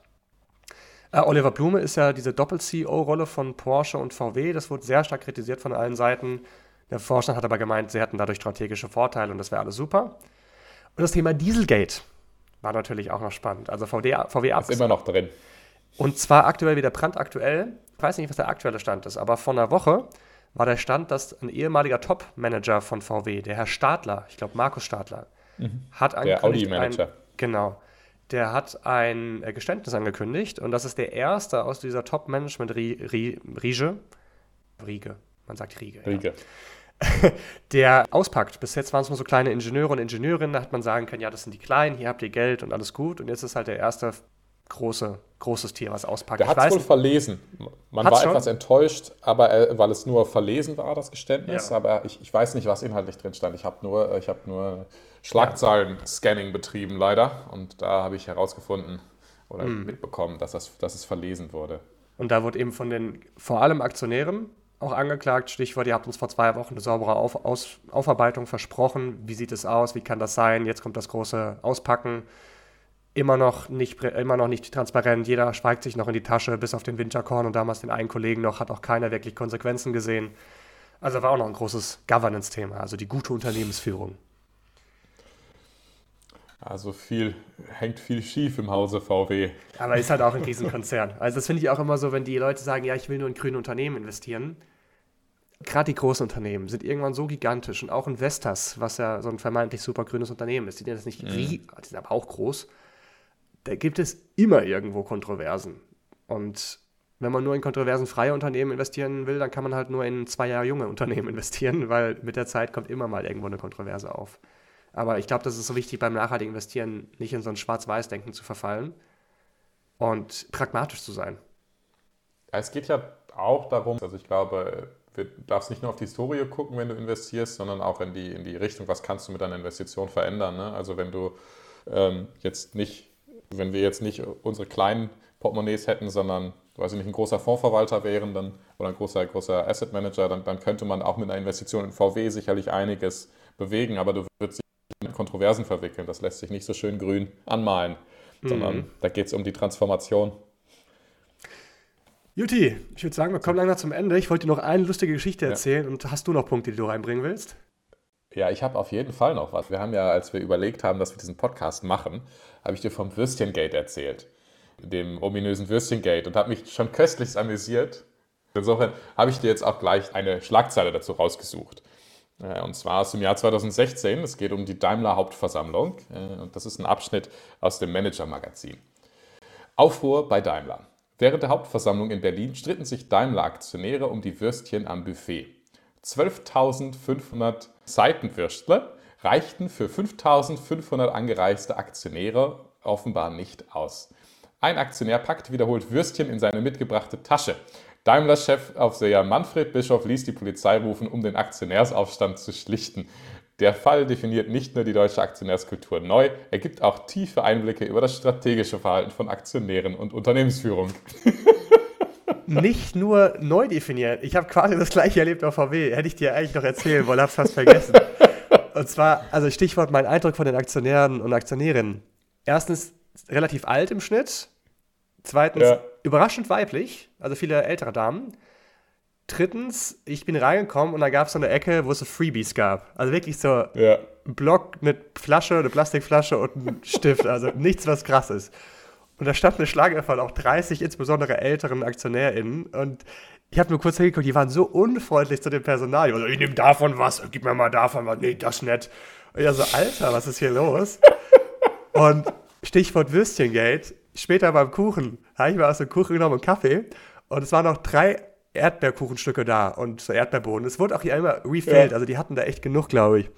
Äh, Oliver Blume ist ja diese Doppel-CEO-Rolle von Porsche und VW. Das wurde sehr stark kritisiert von allen Seiten. Der Vorstand hat aber gemeint, sie hätten dadurch strategische Vorteile und das wäre alles super. Und das Thema Dieselgate war natürlich auch noch spannend. Also VW, VW Ist immer noch drin. Und zwar aktuell wieder brandaktuell. Ich weiß nicht, was der aktuelle Stand ist, aber vor einer Woche war der Stand, dass ein ehemaliger Top-Manager von VW, der Herr Stadler, ich glaube Markus Stadler, mhm. hat angekündigt. Der Audi-Manager. Genau. Der hat ein äh, Geständnis angekündigt und das ist der erste aus dieser Top-Management-Riege. Riege, man sagt Riege. Riege. Ja der auspackt. Bis jetzt waren es nur so kleine Ingenieure und Ingenieurinnen, da hat man sagen können, ja, das sind die Kleinen, hier habt ihr Geld und alles gut. Und jetzt ist halt der erste große, großes Tier, was auspackt. Der hat es wohl verlesen. Man Hat's war schon? etwas enttäuscht, aber äh, weil es nur verlesen war, das Geständnis. Ja. Aber ich, ich weiß nicht, was inhaltlich drin stand. Ich habe nur, hab nur Schlagzeilen-Scanning betrieben, leider. Und da habe ich herausgefunden oder hm. mitbekommen, dass, das, dass es verlesen wurde. Und da wurde eben von den vor allem Aktionären auch angeklagt. Stichwort, ihr habt uns vor zwei Wochen eine saubere Auf Aus Aufarbeitung versprochen. Wie sieht es aus? Wie kann das sein? Jetzt kommt das große Auspacken. Immer noch nicht, immer noch nicht transparent. Jeder schweigt sich noch in die Tasche, bis auf den Winterkorn und damals den einen Kollegen noch, hat auch keiner wirklich Konsequenzen gesehen. Also war auch noch ein großes Governance-Thema, also die gute Unternehmensführung. Also viel, hängt viel schief im Hause VW. Aber ist halt auch ein Riesenkonzern. Also das finde ich auch immer so, wenn die Leute sagen, ja, ich will nur in grüne Unternehmen investieren. Gerade die großen Unternehmen sind irgendwann so gigantisch und auch Investas, was ja so ein vermeintlich super grünes Unternehmen ist, die sind jetzt nicht, mhm. die sind aber auch groß. Da gibt es immer irgendwo Kontroversen. Und wenn man nur in kontroversenfreie Unternehmen investieren will, dann kann man halt nur in zwei Jahre junge Unternehmen investieren, weil mit der Zeit kommt immer mal irgendwo eine Kontroverse auf. Aber ich glaube, das ist so wichtig beim nachhaltigen Investieren, nicht in so ein Schwarz-Weiß-Denken zu verfallen und pragmatisch zu sein. Es geht ja auch darum, also ich glaube, du darfst nicht nur auf die Historie gucken, wenn du investierst, sondern auch in die, in die Richtung, was kannst du mit deiner Investition verändern. Ne? Also wenn du ähm, jetzt nicht, wenn wir jetzt nicht unsere kleinen Portemonnaies hätten, sondern weiß ich nicht, ein großer Fondsverwalter wären dann, oder ein großer, großer Asset Manager, dann, dann könnte man auch mit einer Investition in VW sicherlich einiges bewegen, aber du würdest in Kontroversen verwickeln. Das lässt sich nicht so schön grün anmalen, mhm. sondern da geht es um die Transformation. Juti, ich würde sagen, wir kommen langsam zum Ende. Ich wollte dir noch eine lustige Geschichte erzählen ja. und hast du noch Punkte, die du reinbringen willst? Ja, ich habe auf jeden Fall noch was. Wir haben ja, als wir überlegt haben, dass wir diesen Podcast machen, habe ich dir vom Würstchengate erzählt, dem ominösen Würstchengate und habe mich schon köstlich amüsiert. Insofern habe ich dir jetzt auch gleich eine Schlagzeile dazu rausgesucht. Äh, und zwar aus dem Jahr 2016. Es geht um die Daimler Hauptversammlung. Äh, und das ist ein Abschnitt aus dem Manager-Magazin. Aufruhr bei Daimler. Während der Hauptversammlung in Berlin stritten sich Daimler-Aktionäre um die Würstchen am Buffet. 12.500 Seitenwürstler reichten für 5.500 angereiste Aktionäre offenbar nicht aus. Ein Aktionär packte wiederholt Würstchen in seine mitgebrachte Tasche. Daimler-Chef Aufseher Manfred Bischof ließ die Polizei rufen, um den Aktionärsaufstand zu schlichten. Der Fall definiert nicht nur die deutsche Aktionärskultur neu, er gibt auch tiefe Einblicke über das strategische Verhalten von Aktionären und Unternehmensführung. Nicht nur neu definiert. Ich habe quasi das gleiche erlebt auf VW. Hätte ich dir eigentlich noch erzählen wollen, hab's fast vergessen. Und zwar, also Stichwort mein Eindruck von den Aktionären und Aktionärinnen. Erstens relativ alt im Schnitt, Zweitens, ja. überraschend weiblich, also viele ältere Damen. Drittens, ich bin reingekommen und da gab es so eine Ecke, wo es so Freebies gab. Also wirklich so ja. ein Block mit Flasche, eine Plastikflasche und ein Stift. Also nichts, was krass ist. Und da stand eine Schlange von auch 30, insbesondere älteren AktionärInnen. Und ich habe nur kurz hingeguckt, die waren so unfreundlich zu dem Personal. Ich, so, ich nehme davon was, gib mir mal davon was. Nee, das nicht. Und ich so, Alter, was ist hier los? Und Stichwort Würstchengate später beim Kuchen habe ich mir aus dem Kuchen genommen und Kaffee und es waren noch drei Erdbeerkuchenstücke da und so Erdbeerbohnen. Es wurde auch hier immer refilled, ja. also die hatten da echt genug, glaube ich.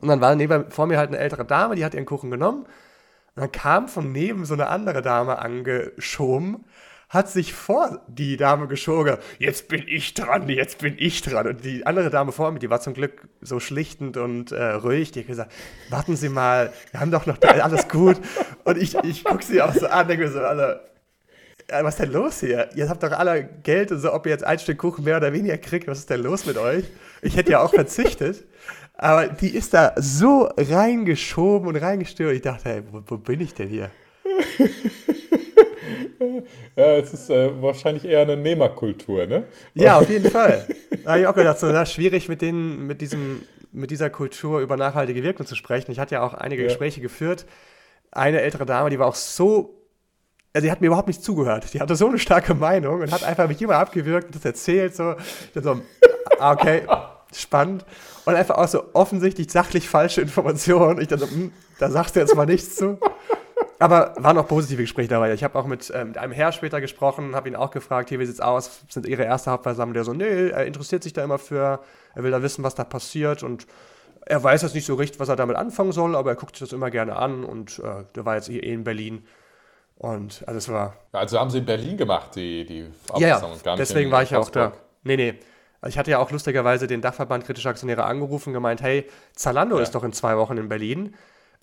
Und dann war neben, vor mir halt eine ältere Dame, die hat ihren Kuchen genommen. Und dann kam von neben so eine andere Dame angeschoben, hat sich vor die Dame geschoben. Jetzt bin ich dran, jetzt bin ich dran. Und die andere Dame vor mir, die war zum Glück so schlichtend und äh, ruhig. Die hat gesagt, warten Sie mal, wir haben doch noch alles gut. Und ich, ich gucke sie auch so an, denke mir so, alle, was ist denn los hier? Ihr habt doch alle Geld und so, ob ihr jetzt ein Stück Kuchen mehr oder weniger kriegt, was ist denn los mit euch? Ich hätte ja auch verzichtet. Aber die ist da so reingeschoben und reingestört. Ich dachte, hey, wo, wo bin ich denn hier? ja, es ist äh, wahrscheinlich eher eine Nehmerkultur, ne? Ja, auf jeden Fall. Da habe ich auch gedacht, so na, schwierig mit, den, mit, diesem, mit dieser Kultur über nachhaltige Wirkung zu sprechen. Ich hatte ja auch einige ja. Gespräche geführt eine ältere Dame, die war auch so also die hat mir überhaupt nicht zugehört. Die hatte so eine starke Meinung und hat einfach mich immer abgewürgt und das erzählt so. Ich so, ah, okay, spannend. Und einfach auch so offensichtlich sachlich falsche Informationen. Ich dachte so, hm, da sagst du jetzt mal nichts zu. Aber waren auch positive Gespräche dabei. Ich habe auch mit, äh, mit einem Herr später gesprochen, habe ihn auch gefragt, hier, wie sieht's aus? Sind Ihre erste Hauptversammlung? Der so, nee, er interessiert sich da immer für, er will da wissen, was da passiert und er weiß jetzt nicht so richtig, was er damit anfangen soll, aber er guckt sich das immer gerne an und äh, der war jetzt eh in Berlin. Und also es war. Also haben sie in Berlin gemacht, die, die ja, ja. nicht deswegen war ich ja auch da. Nee, nee. Also ich hatte ja auch lustigerweise den Dachverband kritischer Aktionäre angerufen und gemeint, hey, Zalando ja. ist doch in zwei Wochen in Berlin.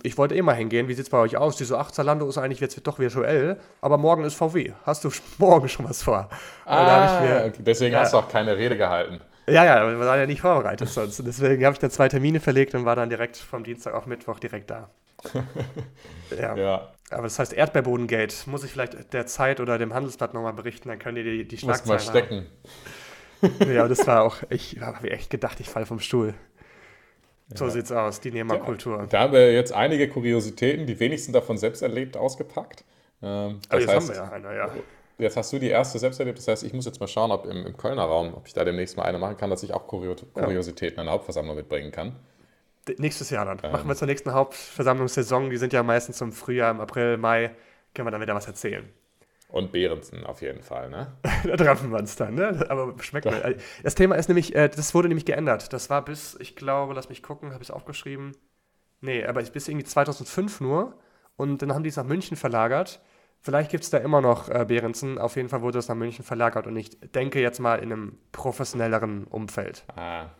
Ich wollte eh mal hingehen, wie sieht es bei euch aus? Die so, ach, Zalando ist eigentlich jetzt doch virtuell, aber morgen ist VW. Hast du morgen schon was vor? Ah, mir, deswegen ja, hast du auch keine Rede gehalten. Ja, ja, wir waren ja nicht vorbereitet sonst. deswegen habe ich dann zwei Termine verlegt und war dann direkt vom Dienstag auf Mittwoch direkt da. ja. ja. Aber das heißt Erdbeerbodengate. Muss ich vielleicht der Zeit oder dem Handelsblatt nochmal berichten, dann können die die, die Schlagzeilen mal stecken. ja, das war auch, ich habe echt gedacht, ich falle vom Stuhl. So ja. sieht's aus, die Nehmerkultur. Ja, da haben wir jetzt einige Kuriositäten, die wenigsten davon selbst erlebt, ausgepackt. Ähm, Aber jetzt heißt, haben wir ja eine, ja. Jetzt hast du die erste selbst erlebt, das heißt, ich muss jetzt mal schauen, ob im, im Kölner Raum, ob ich da demnächst mal eine machen kann, dass ich auch Kuriositäten ja. der Hauptversammlung mitbringen kann. Nächstes Jahr dann. Ähm. Machen wir zur nächsten Hauptversammlungssaison. Die sind ja meistens im Frühjahr, im April, Mai. Können wir dann wieder was erzählen. Und Behrensen auf jeden Fall, ne? da treffen wir uns dann, ne? Aber schmeckt mir. Das Thema ist nämlich, äh, das wurde nämlich geändert. Das war bis, ich glaube, lass mich gucken, habe ich es aufgeschrieben. Nee, aber bis irgendwie 2005 nur. Und dann haben die es nach München verlagert. Vielleicht gibt es da immer noch äh, Behrensen. Auf jeden Fall wurde es nach München verlagert. Und ich denke jetzt mal in einem professionelleren Umfeld. Ah.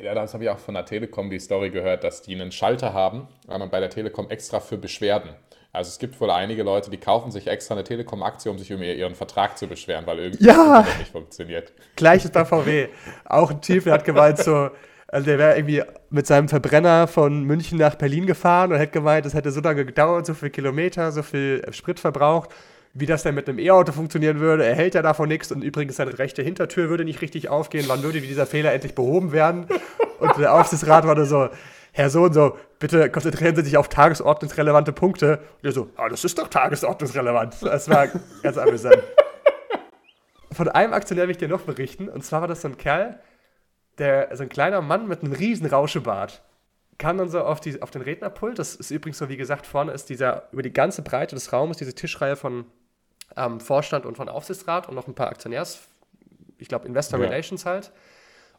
Ja, das habe ich auch von der Telekom die Story gehört, dass die einen Schalter haben, weil man bei der Telekom extra für Beschwerden. Also es gibt wohl einige Leute, die kaufen sich extra eine Telekom-Aktie, um sich über ihren Vertrag zu beschweren, weil irgendwie ja. das nicht funktioniert. Gleiches bei VW. Auch ein Typ, der hat gemeint so, also der wäre irgendwie mit seinem Verbrenner von München nach Berlin gefahren und hätte gemeint, es hätte so lange gedauert, so viele Kilometer, so viel Sprit verbraucht wie das denn mit einem E-Auto funktionieren würde. Er hält ja davon nichts und übrigens seine rechte Hintertür würde nicht richtig aufgehen. Wann würde dieser Fehler endlich behoben werden? Und der Aufsichtsrat war da so, Herr so und so, bitte konzentrieren Sie sich auf tagesordnungsrelevante Punkte. Und er so, ah, das ist doch tagesordnungsrelevant. Das war ganz amüsant. Von einem Aktionär will ich dir noch berichten. Und zwar war das so ein Kerl, der, so ein kleiner Mann mit einem riesen Rauschebart kam dann so auf, die, auf den Rednerpult. Das ist übrigens so, wie gesagt, vorne ist dieser, über die ganze Breite des Raumes, diese Tischreihe von ähm, Vorstand und von Aufsichtsrat und noch ein paar Aktionärs, ich glaube Investor ja. Relations halt.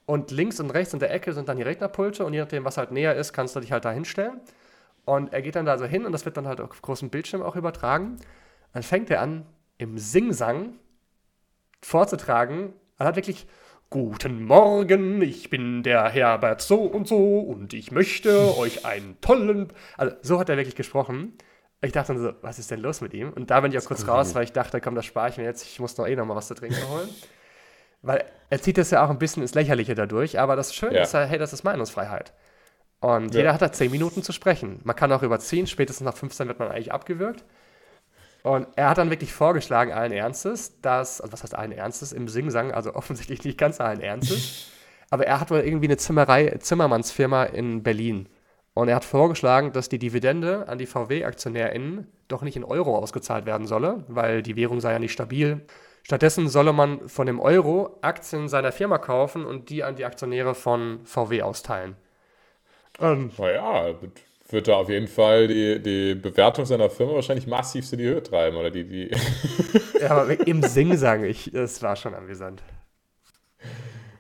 Und links und rechts in der Ecke sind dann die Rednerpulte und je nachdem, was halt näher ist, kannst du dich halt da hinstellen. Und er geht dann da so hin und das wird dann halt auf großem Bildschirm auch übertragen. Dann fängt er an, im Singsang vorzutragen. Er hat wirklich Guten Morgen, ich bin der Herbert so und so und ich möchte euch einen tollen. Also, so hat er wirklich gesprochen. Ich dachte dann so, was ist denn los mit ihm? Und da bin ich auch kurz raus, weil ich dachte, komm, das spare ich mir jetzt. Ich muss doch eh noch mal was zu trinken holen. weil er zieht das ja auch ein bisschen ins Lächerliche dadurch. Aber das Schöne ja. ist hey, das ist Meinungsfreiheit. Und ja. jeder hat da zehn Minuten zu sprechen. Man kann auch überziehen. Spätestens nach 15 wird man eigentlich abgewürgt. Und er hat dann wirklich vorgeschlagen, allen Ernstes, dass, also was heißt allen Ernstes, im Singsang, also offensichtlich nicht ganz allen Ernstes, aber er hat wohl irgendwie eine Zimmerei, Zimmermannsfirma in Berlin. Und er hat vorgeschlagen, dass die Dividende an die VW-AktionärInnen doch nicht in Euro ausgezahlt werden solle, weil die Währung sei ja nicht stabil. Stattdessen solle man von dem Euro Aktien seiner Firma kaufen und die an die Aktionäre von VW austeilen. Ähm, naja, wird da auf jeden Fall die, die Bewertung seiner Firma wahrscheinlich massiv in die Höhe treiben. Oder die, die ja, aber im Sing sage ich, das war schon amüsant.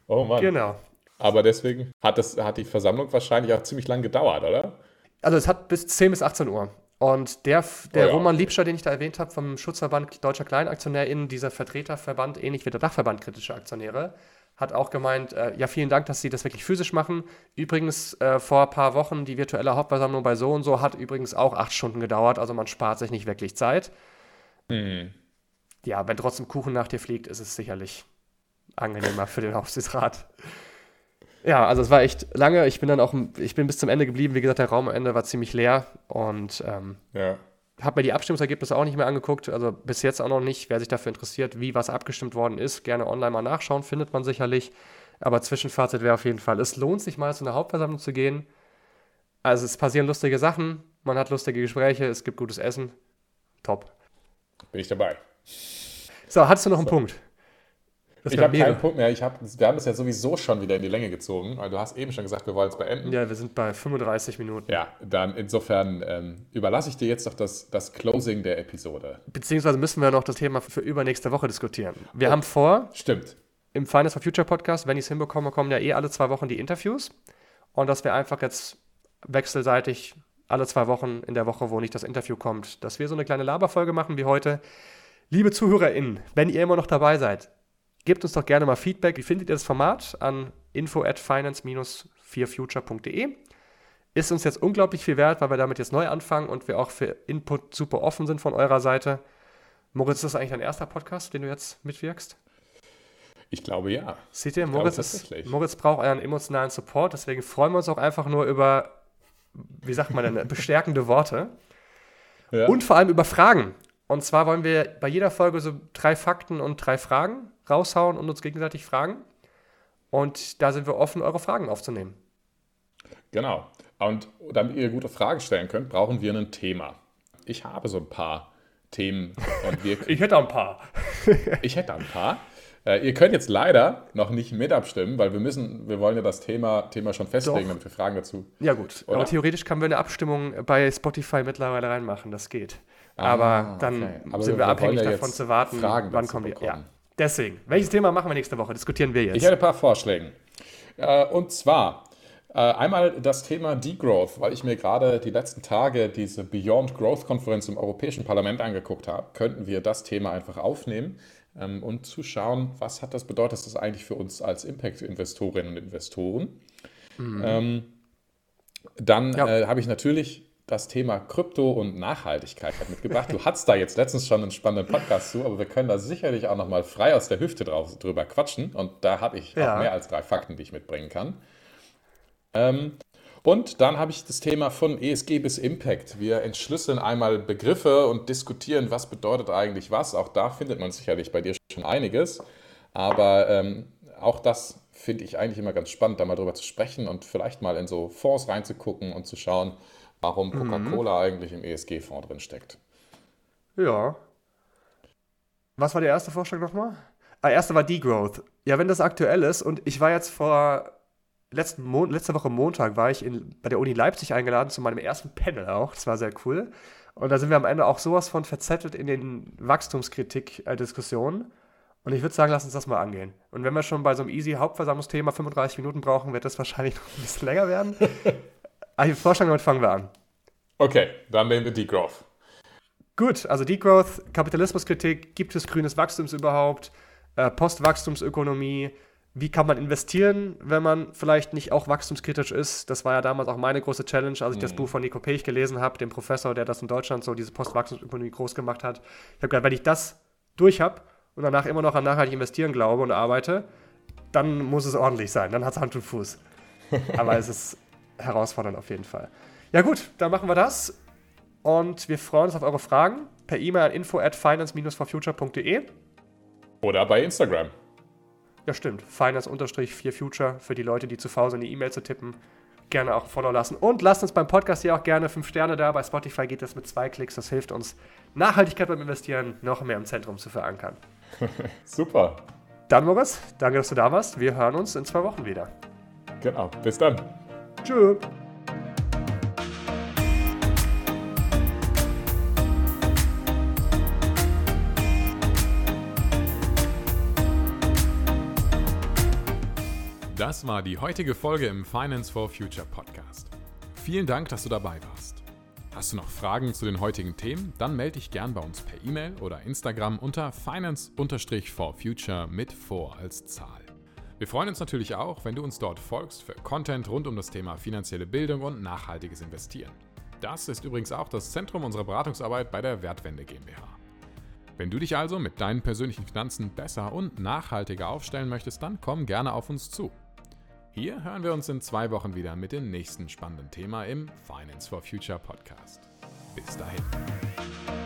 Oh Mann. Genau. Aber deswegen hat, das, hat die Versammlung wahrscheinlich auch ziemlich lang gedauert, oder? Also es hat bis 10 bis 18 Uhr. Und der, der oh ja. Roman Liebscher, den ich da erwähnt habe, vom Schutzverband Deutscher KleinaktionärInnen, dieser Vertreterverband, ähnlich wie der Dachverband kritischer Aktionäre, hat auch gemeint, äh, ja, vielen Dank, dass Sie das wirklich physisch machen. Übrigens, äh, vor ein paar Wochen, die virtuelle Hauptversammlung bei so und so hat übrigens auch acht Stunden gedauert, also man spart sich nicht wirklich Zeit. Mhm. Ja, wenn trotzdem Kuchen nach dir fliegt, ist es sicherlich angenehmer für den Aufsichtsrat. Ja, also es war echt lange. Ich bin dann auch, ich bin bis zum Ende geblieben. Wie gesagt, der Raum am Ende war ziemlich leer und ähm, ja. habe mir die Abstimmungsergebnisse auch nicht mehr angeguckt. Also bis jetzt auch noch nicht. Wer sich dafür interessiert, wie was abgestimmt worden ist, gerne online mal nachschauen, findet man sicherlich. Aber Zwischenfazit wäre auf jeden Fall, es lohnt sich mal zu einer Hauptversammlung zu gehen. Also es passieren lustige Sachen, man hat lustige Gespräche, es gibt gutes Essen. Top. Bin ich dabei. So, hast du noch einen so. Punkt? Das ich habe keinen Punkt mehr. Ich hab, wir haben es ja sowieso schon wieder in die Länge gezogen, weil du hast eben schon gesagt, wir wollen es beenden. Ja, wir sind bei 35 Minuten. Ja, dann insofern ähm, überlasse ich dir jetzt doch das, das Closing der Episode. Beziehungsweise müssen wir noch das Thema für übernächste Woche diskutieren. Wir oh, haben vor. Stimmt. Im Finance for Future Podcast, wenn ich es hinbekomme, kommen ja eh alle zwei Wochen die Interviews. Und dass wir einfach jetzt wechselseitig alle zwei Wochen in der Woche, wo nicht das Interview kommt, dass wir so eine kleine Laberfolge machen wie heute. Liebe ZuhörerInnen, wenn ihr immer noch dabei seid, Gebt uns doch gerne mal Feedback. Wie findet ihr das Format? An info at finance-4future.de. Ist uns jetzt unglaublich viel wert, weil wir damit jetzt neu anfangen und wir auch für Input super offen sind von eurer Seite. Moritz, ist das eigentlich dein erster Podcast, den du jetzt mitwirkst? Ich glaube ja. Seht ihr, Moritz, ist, Moritz braucht euren emotionalen Support, deswegen freuen wir uns auch einfach nur über, wie sagt man denn, bestärkende Worte. Ja. Und vor allem über Fragen. Und zwar wollen wir bei jeder Folge so drei Fakten und drei Fragen raushauen und uns gegenseitig fragen. Und da sind wir offen, eure Fragen aufzunehmen. Genau. Und damit ihr gute Fragen stellen könnt, brauchen wir ein Thema. Ich habe so ein paar Themen und wir. ich hätte ein paar. ich hätte ein paar. Äh, ihr könnt jetzt leider noch nicht mit abstimmen, weil wir müssen, wir wollen ja das Thema, Thema schon festlegen, Doch. damit wir Fragen dazu. Ja, gut. Oder? Aber theoretisch können wir eine Abstimmung bei Spotify mittlerweile reinmachen, das geht. Ah, Aber dann okay. Aber sind wir, wir abhängig ja davon zu warten, Fragen wann kommen die. Ja. Deswegen, welches Thema machen wir nächste Woche? Diskutieren wir jetzt. Ich hätte ein paar Vorschläge. Äh, und zwar äh, einmal das Thema Degrowth, weil ich mir gerade die letzten Tage diese Beyond Growth Konferenz im Europäischen Parlament angeguckt habe, könnten wir das Thema einfach aufnehmen ähm, und zu schauen, was hat das bedeutet das eigentlich für uns als Impact-Investorinnen und Investoren. Mhm. Ähm, dann ja. äh, habe ich natürlich das Thema Krypto und Nachhaltigkeit mitgebracht. Du hattest da jetzt letztens schon einen spannenden Podcast zu, aber wir können da sicherlich auch nochmal frei aus der Hüfte drauf, drüber quatschen. Und da habe ich ja. auch mehr als drei Fakten, die ich mitbringen kann. Ähm, und dann habe ich das Thema von ESG bis Impact. Wir entschlüsseln einmal Begriffe und diskutieren, was bedeutet eigentlich was. Auch da findet man sicherlich bei dir schon einiges. Aber ähm, auch das finde ich eigentlich immer ganz spannend, da mal drüber zu sprechen und vielleicht mal in so Fonds reinzugucken und zu schauen, warum mhm. Coca-Cola mhm. eigentlich im ESG-Fonds drin steckt. Ja. Was war der erste Vorschlag nochmal? Ah, erste war Degrowth. Ja, wenn das aktuell ist und ich war jetzt vor letzten Mon letzte Woche Montag war ich in, bei der Uni Leipzig eingeladen zu meinem ersten Panel auch. Das war sehr cool. Und da sind wir am Ende auch sowas von verzettelt in den Wachstumskritik-Diskussionen. Und ich würde sagen, lass uns das mal angehen. Und wenn wir schon bei so einem easy Hauptversammlungsthema 35 Minuten brauchen, wird das wahrscheinlich noch ein bisschen länger werden. Aber ich würde vorschlagen, damit fangen wir an. Okay, dann nehmen wir Degrowth. Gut, also Degrowth, Kapitalismuskritik, gibt es grünes Wachstums überhaupt? Äh, Postwachstumsökonomie, wie kann man investieren, wenn man vielleicht nicht auch wachstumskritisch ist. Das war ja damals auch meine große Challenge, als ich mhm. das Buch von Nico Pech gelesen habe, dem Professor, der das in Deutschland so diese Postwachstumsökonomie groß gemacht hat. Ich habe gedacht, wenn ich das durch habe und danach immer noch an nachhaltig investieren glaube und arbeite, dann muss es ordentlich sein. Dann hat es Hand und Fuß. Aber es ist herausfordernd auf jeden Fall. Ja gut, dann machen wir das. Und wir freuen uns auf eure Fragen per E-Mail an info at finance-forfuture.de. Oder bei Instagram. Ja, stimmt. Finance-4Future für die Leute, die zu faul sind, eine E-Mail zu tippen. Gerne auch Follow lassen. Und lasst uns beim Podcast hier auch gerne 5 Sterne da. Bei Spotify geht das mit zwei Klicks. Das hilft uns, Nachhaltigkeit beim Investieren noch mehr im Zentrum zu verankern. Super. Dann, Moritz, danke, dass du da warst. Wir hören uns in zwei Wochen wieder. Genau. Bis dann. Tschüss. Das war die heutige Folge im Finance for Future Podcast. Vielen Dank, dass du dabei warst. Hast du noch Fragen zu den heutigen Themen? Dann melde dich gern bei uns per E-Mail oder Instagram unter finance-for-future mit vor als Zahl. Wir freuen uns natürlich auch, wenn du uns dort folgst für Content rund um das Thema finanzielle Bildung und nachhaltiges Investieren. Das ist übrigens auch das Zentrum unserer Beratungsarbeit bei der Wertwende GmbH. Wenn du dich also mit deinen persönlichen Finanzen besser und nachhaltiger aufstellen möchtest, dann komm gerne auf uns zu. Hier hören wir uns in zwei Wochen wieder mit dem nächsten spannenden Thema im Finance for Future Podcast. Bis dahin.